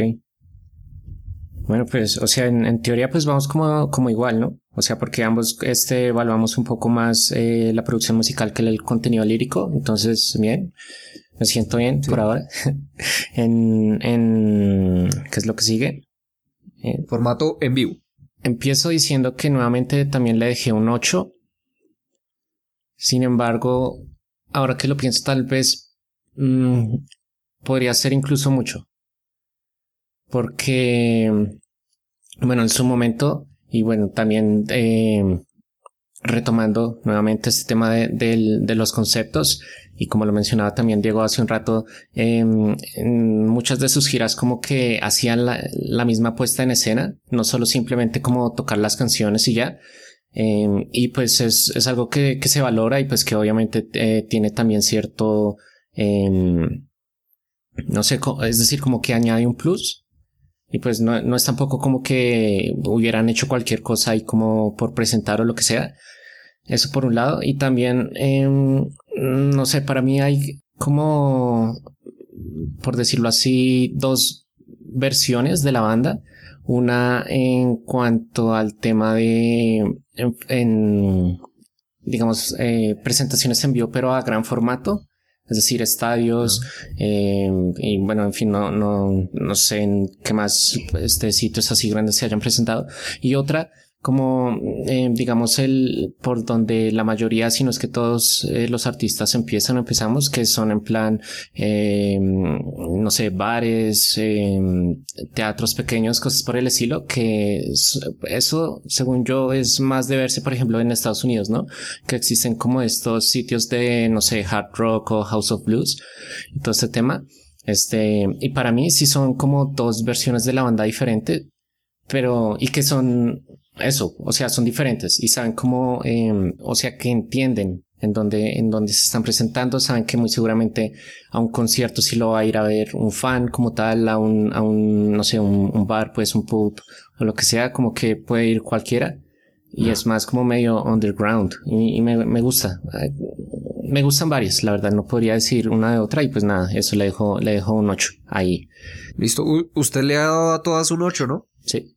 Bueno, pues, o sea, en, en, teoría, pues vamos como, como igual, ¿no? O sea, porque ambos este, evaluamos un poco más eh, la producción musical que el contenido lírico. Entonces, bien, me siento bien sí. por ahora. en, en, ¿qué es lo que sigue? Eh, Formato en vivo. Empiezo diciendo que nuevamente también le dejé un 8. Sin embargo, ahora que lo pienso, tal vez mmm, podría ser incluso mucho porque, bueno, en su momento, y bueno, también eh, retomando nuevamente este tema de, de, de, los conceptos, y como lo mencionaba también Diego hace un rato, eh, en muchas de sus giras como que hacían la, la, misma puesta en escena, no solo simplemente como tocar las canciones y ya. Eh, y pues es, es algo que, que, se valora y pues que obviamente eh, tiene también cierto, no sé, es decir, como que añade un plus. Y pues no, no es tampoco como que hubieran hecho cualquier cosa ahí como por presentar o lo que sea. Eso por un lado. Y también, eh, no sé, para mí hay como, por decirlo así, dos versiones de la banda. Una en cuanto al tema de, en, en digamos, eh, presentaciones en vivo, pero a gran formato es decir, estadios, eh, y bueno, en fin, no, no, no sé en qué más este, sitios así grandes se hayan presentado. Y otra, como, eh, digamos, el, por donde la mayoría, si no es que todos eh, los artistas empiezan empezamos, que son en plan, eh, no sé, bares, teatros pequeños, cosas por el estilo, que eso, según yo, es más de verse, por ejemplo, en Estados Unidos, ¿no? Que existen como estos sitios de, no sé, hard rock o house of blues, y todo este tema. Este, y para mí sí son como dos versiones de la banda diferente, pero, y que son, eso, o sea, son diferentes y saben cómo, eh, o sea, que entienden en dónde, en dónde se están presentando, saben que muy seguramente a un concierto sí lo va a ir a ver un fan como tal, a un, a un no sé, un, un bar, pues un pub o lo que sea, como que puede ir cualquiera y no. es más como medio underground y, y me, me, gusta. Me gustan varias, la verdad, no podría decir una de otra y pues nada, eso le dejo, le dejo un 8 ahí. Listo, U usted le ha dado a todas un 8, ¿no? Sí.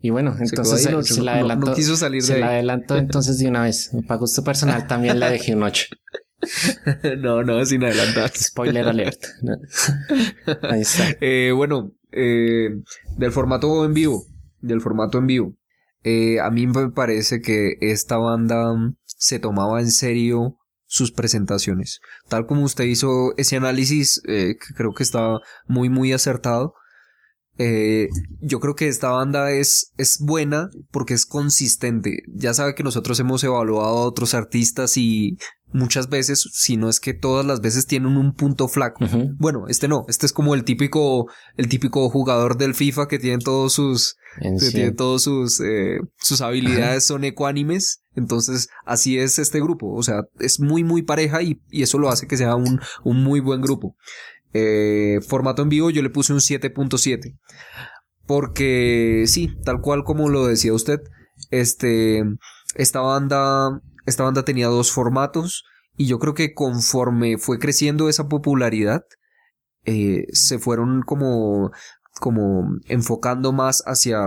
Y bueno, entonces se, se, la adelantó. No, no quiso salir se de la ahí. adelantó entonces de una vez. Para gusto personal también le dejé un 8. no, no, sin adelantar. Spoiler alert. Ahí está. Eh, bueno, eh, del formato en vivo. Del formato en vivo. Eh, a mí me parece que esta banda se tomaba en serio sus presentaciones. Tal como usted hizo ese análisis, eh, que creo que está muy, muy acertado. Eh, yo creo que esta banda es, es buena porque es consistente. Ya sabe que nosotros hemos evaluado a otros artistas y muchas veces, si no es que todas las veces tienen un punto flaco. Uh -huh. Bueno, este no, este es como el típico, el típico jugador del FIFA que tiene todos sus, que sí. tiene todos sus, eh, sus habilidades son ecuánimes. Entonces, así es este grupo. O sea, es muy, muy pareja y, y eso lo hace que sea un, un muy buen grupo. Eh, formato en vivo yo le puse un 7.7 porque sí, tal cual como lo decía usted, este, esta banda, esta banda tenía dos formatos y yo creo que conforme fue creciendo esa popularidad, eh, se fueron como como enfocando más hacia,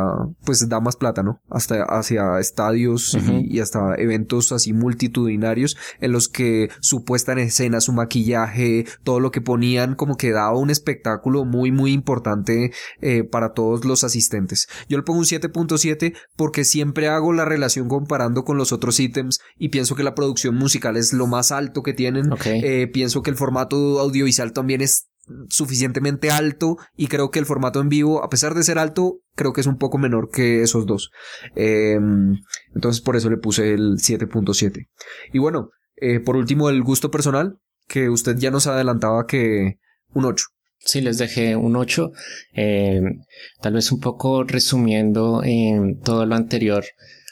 pues da más plata, ¿no? Hasta hacia estadios uh -huh. y, y, hasta eventos así multitudinarios en los que su puesta en escena, su maquillaje, todo lo que ponían como que daba un espectáculo muy muy importante eh, para todos los asistentes. Yo le pongo un 7.7 porque siempre hago la relación comparando con los otros ítems y pienso que la producción musical es lo más alto que tienen. Okay. Eh, pienso que el formato audiovisual también es suficientemente alto y creo que el formato en vivo, a pesar de ser alto, creo que es un poco menor que esos dos. Eh, entonces por eso le puse el 7.7. Y bueno, eh, por último el gusto personal, que usted ya nos adelantaba que un 8. Sí, les dejé un 8. Eh, tal vez un poco resumiendo todo lo anterior.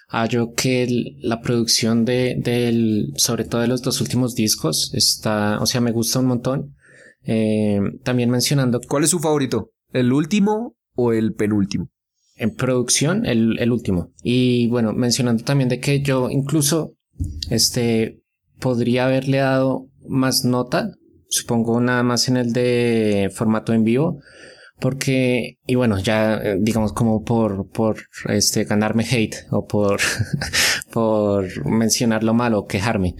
hallo que la producción de, sobre todo de los dos últimos discos, está, o sea, me gusta un montón. Eh, también mencionando ¿Cuál es su favorito? ¿El último o el penúltimo? en producción el, el último. Y bueno, mencionando también de que yo incluso este podría haberle dado más nota, supongo nada más en el de formato en vivo, porque, y bueno, ya eh, digamos como por, por este ganarme hate o por, por mencionar lo malo, quejarme.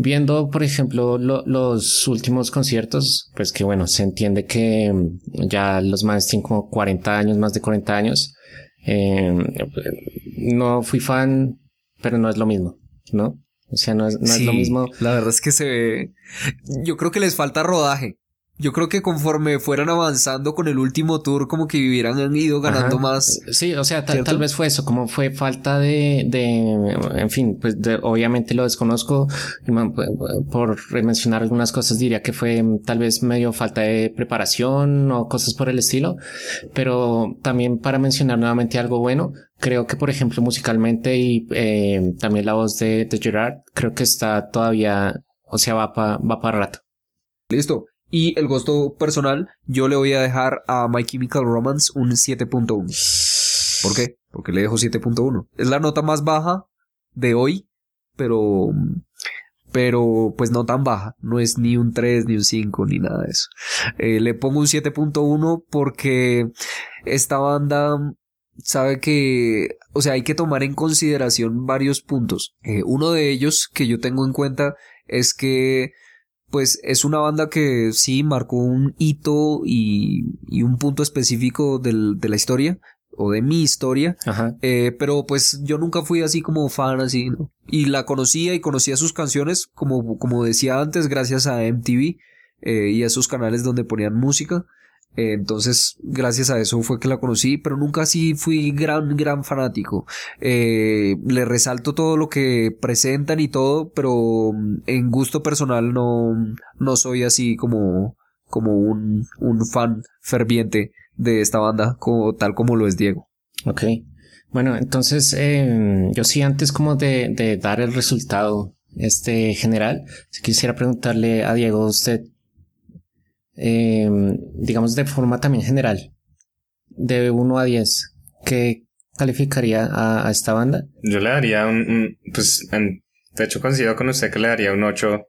Viendo, por ejemplo, lo- los últimos conciertos, pues que bueno, se entiende que mm, ya los más tienen como 40 años, más de 40 años. Eh, no fui fan, pero no es lo mismo, ¿no? O sea, no es, no es lo mismo. La verdad es que se ve. Yo creo que les falta rodaje. Yo creo que conforme fueran avanzando con el último tour, como que hubieran ido ganando Ajá. más. Sí, o sea, ta- ¿Cierto? tal vez fue eso, como fue falta de, de en fin, pues de- obviamente lo desconozco, por mencionar algunas cosas diría que fue mm, tal vez medio falta de preparación o cosas por el estilo, pero también para mencionar nuevamente algo bueno, creo que por ejemplo musicalmente y eh, también la voz de, de Gerard, creo que está todavía, o sea, va para va pa rato. Listo. Y el gusto personal, yo le voy a dejar a My Chemical Romance un 7.1. ¿Por qué? Porque le dejo 7.1. Es la nota más baja de hoy, pero pero pues no tan baja, no es ni un 3 ni un 5 ni nada de eso. Eh, le pongo un 7.1 porque esta banda sabe que, o sea, hay que tomar en consideración varios puntos. Eh, uno de ellos que yo tengo en cuenta es que pues es una banda que sí marcó un hito y, y un punto específico del- de la historia o de mi historia Ajá. eh, pero pues yo nunca fui así como fan así, ¿no? Y la conocía y conocía sus canciones, como, como decía antes, gracias a MTV eh, y a esos canales donde ponían música. Eh, entonces, gracias a eso fue que la conocí, pero nunca así fui gran, gran fanático. Eh, le resalto todo lo que presentan y todo, pero mm, en gusto personal no, no soy así como, como un, un fan ferviente de esta banda, como, tal como lo es Diego. Ok. Bueno, entonces eh, yo sí antes como de, de dar el resultado este general, si quisiera preguntarle a Diego, usted, eh, digamos de forma también general, de 1 a 10, ¿qué calificaría a, a esta banda? Yo le daría un, un- pues, en- de hecho coincido con usted que le daría un 8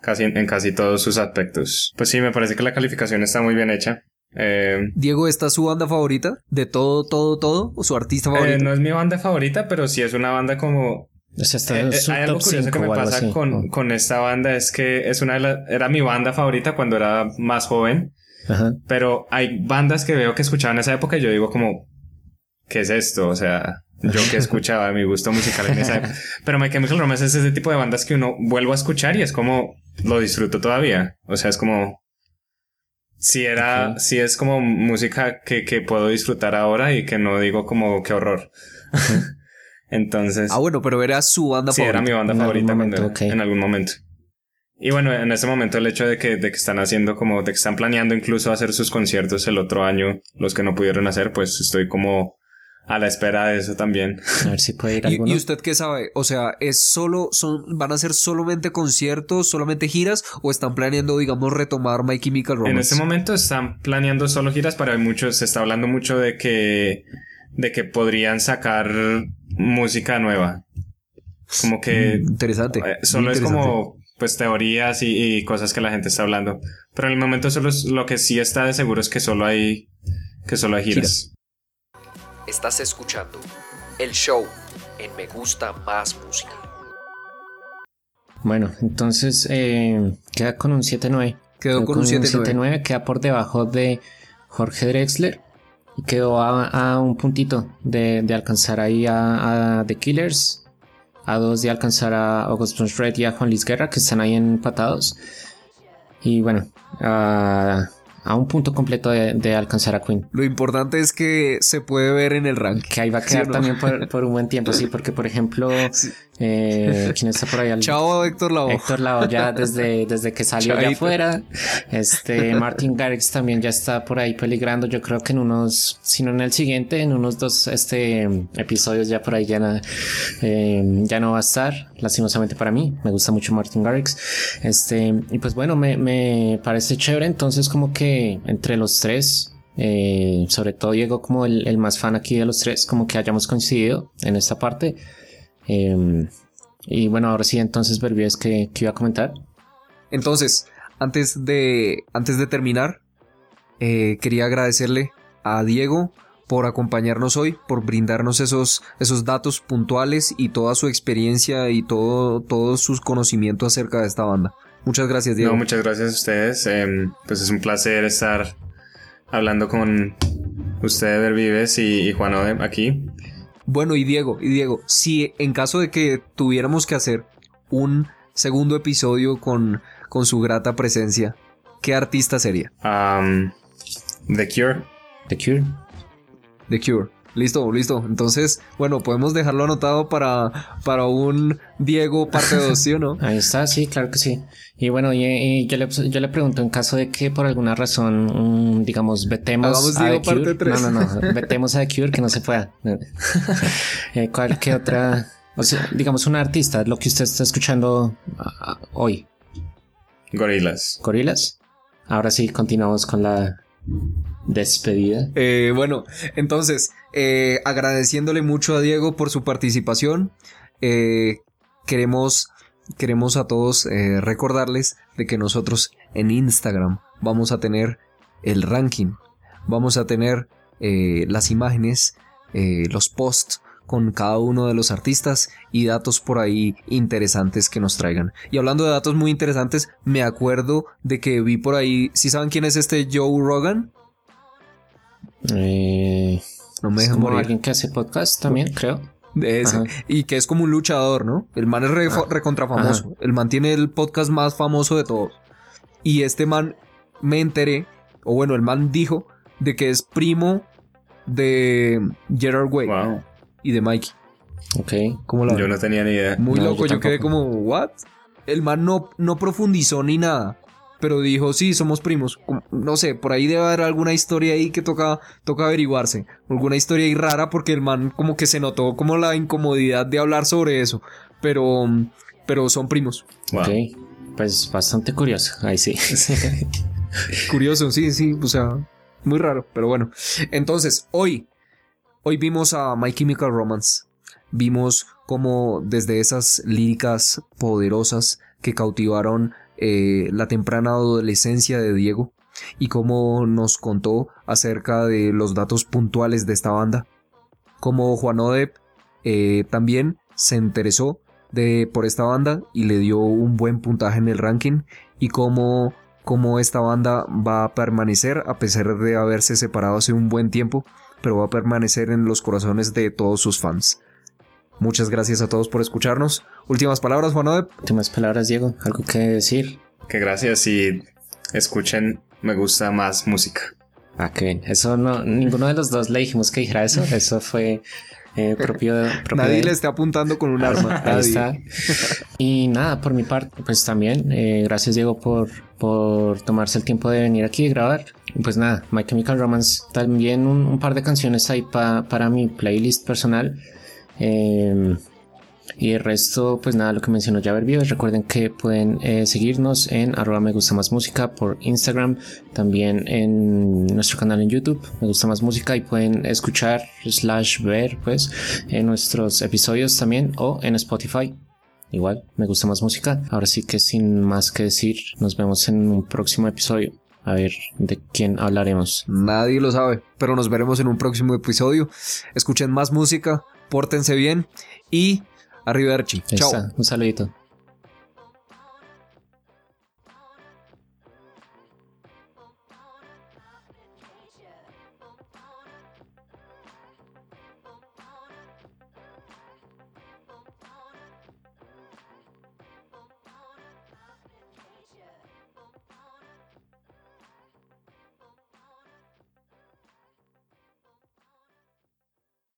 casi en, en casi todos sus aspectos. Pues sí, me parece que la calificación está muy bien hecha. Eh, Diego, ¿esta es su banda favorita? ¿De todo, todo, todo? ¿O su artista eh, favorito? no es mi banda favorita, pero sí es una banda como... O sea, está eh, eh, hay algo curioso que 5 me pasa con, ¿no? con esta banda es que es una de las... Era mi banda favorita cuando era más joven, Ajá. pero hay bandas que veo que escuchaba en esa época y yo digo como... ¿Qué es esto? O sea, yo que escuchaba mi gusto musical en esa época. Pero My Chemical Romance es ese tipo de bandas que uno vuelvo a escuchar y es como lo disfruto todavía. O sea, es como si era, si es como música que, que puedo disfrutar ahora y que no digo como qué horror. Entonces, Ah, bueno, pero era su banda sí, favorita. era mi banda En algún favorita cuando momento, en algún momento. Y bueno, en ese momento el hecho de que, de que están haciendo como, de que están planeando incluso hacer sus conciertos el otro año, los que no pudieron hacer, pues estoy como a la espera de eso también. A ver si puede ir ¿Y, alguno. y usted qué sabe? O sea, ¿es solo, son, van a ser solamente conciertos, solamente giras, o están planeando, digamos, retomar My Chemical Romance? En este momento están planeando solo giras, pero hay muchos, se está hablando mucho de que, de que podrían sacar música nueva. Como que Mm, interesante. eh, solo es como, pues, teorías y, y cosas que la gente está hablando. Pero en el momento solo es, lo que sí está de seguro es que solo hay, que solo hay giras. Estás escuchando el show en Me Gusta Más Música. Bueno, entonces eh, queda con un 7-9. Quedó con un 7.9. 7-9, queda por debajo de Jorge Drexler quedó a, a un puntito de, de alcanzar ahí a, a The Killers, a dos de alcanzar a August Red y a Juan Luis Guerra que están ahí empatados. Y bueno, a, a un punto completo de, de alcanzar a Queen. Lo importante es que se puede ver en el ranking. Que ahí va a ¿Sí quedar no? también por, por un buen tiempo, sí, porque por ejemplo, Sí. Eh, ¿Quién está por ahí? Al- Chao, Héctor Lavo. Héctor Lavoe ya desde, desde que salió ya Chaito. afuera. Este, Martin Garrix también ya está por ahí peligrando. Yo creo que en unos, si no en el siguiente, en unos dos este, episodios ya por ahí ya, na- eh, ya no va a estar. Lastimosamente para mí. Me gusta mucho Martin Garrix. Este, y pues bueno, me, me parece chévere. Entonces, como que entre los tres, eh, sobre todo Diego como el, el más fan aquí de los tres, como que hayamos coincidido en esta parte. Eh, y bueno, ahora sí, entonces, Berbies, que, que iba a comentar. Entonces, antes de, antes de terminar, eh, quería agradecerle a Diego por acompañarnos hoy, por brindarnos esos, esos datos puntuales y toda su experiencia y todo, todo sus conocimientos acerca de esta banda. Muchas gracias, Diego. No, muchas gracias a ustedes. Em, pues es un placer estar hablando con ustedes, Vervives y, y Juan Ode aquí. Bueno, y Diego, y Diego, si en caso de que tuviéramos que hacer un segundo episodio con, con su grata presencia, ¿qué artista sería? Am, The Cure. The Cure. The Cure. Listo, listo. Entonces, bueno, podemos dejarlo anotado para, para un Diego parte 2, ¿sí o no? Ahí está, sí, claro que sí. Y bueno, y, y yo, le, yo le pregunto, en caso de que por alguna razón, mm, digamos, vetemos Hagamos a Diego The Cure. parte. No, no, no. vetemos a The Cure, que no se pueda. Eh, ¿Cuál, qué otra? O sea, digamos, un artista, lo que usted está escuchando ah, hoy. Gorillaz. ¿Gorilas? Ahora sí, continuamos con la despedida. Eh, bueno, entonces, eh, agradeciéndole mucho a Diego por su participación, eh, queremos, queremos a todos eh, recordarles de que nosotros en Instagram vamos a tener el ranking, vamos a tener eh, las imágenes, los posts con cada uno de los artistas y datos por ahí interesantes que nos traigan. Y hablando de datos muy interesantes, me acuerdo de que vi por ahí, ¿sí saben quién es este Joe Rogan? Eh, No me es dejan morir. alguien que hace podcast también, creo. De ese. Ajá. Y que es como un luchador, ¿no? El man es re, recontra famoso. El man tiene el podcast más famoso de todos. Y este man me enteré, o bueno, el man dijo de que es primo de Gerard Way Wow. y de Mikey. Ok. ¿Cómo la Yo no tenía ni idea. Muy No, loco, yo yo, quedé como, ¿what? El man no, no profundizó ni nada. Pero dijo, sí, somos primos. No sé, por ahí debe haber alguna historia ahí que toca, toca averiguarse. Alguna historia ahí rara porque el man como que se notó como la incomodidad de hablar sobre eso. Pero, pero son primos. Wow. Ok. Pues bastante curioso. Ahí sí. Curioso, sí, sí, o sea, muy raro, pero bueno. Entonces, hoy, hoy vimos a My Chemical Romance. Vimos como desde esas líricas poderosas que cautivaron eh, la temprana adolescencia de Diego y cómo nos contó acerca de los datos puntuales de esta banda. Como Juan Odep eh, también se interesó de, por esta banda y le dio un buen puntaje en el ranking y cómo cómo esta banda va a permanecer a pesar de haberse separado hace un buen tiempo, pero va a permanecer en los corazones de todos sus fans. Muchas gracias a todos por escucharnos. Últimas palabras, Juan Odep. Últimas palabras, Diego. ¿Algo que decir? Que gracias y escuchen, me gusta más música. Ah, qué bien. Eso no, ninguno de los dos le dijimos que dijera eso. Eso fue eh, propio, propio Nadie de- le está apuntando con un arma. Ahí Nadie. está. Y nada, por mi parte, pues también, eh, gracias Diego por, por tomarse el tiempo de venir aquí y grabar. Y pues nada, My Chemical Romance, también un, un par de canciones ahí pa- para mi playlist personal. Eh, y el resto, pues nada, lo que mencionó ya Vives. Recuerden que pueden eh, seguirnos en arroba me gusta más música por Instagram, también en nuestro canal en YouTube, me gusta más música, y pueden escuchar slash ver pues en nuestros episodios también o en Spotify. Igual, me gusta más música. Ahora sí que sin más que decir, nos vemos en un próximo episodio. A ver de quién hablaremos. Nadie lo sabe, pero nos veremos en un próximo episodio. Escuchen más música, pórtense bien y arrivederci. Ahí Chao. un saludito.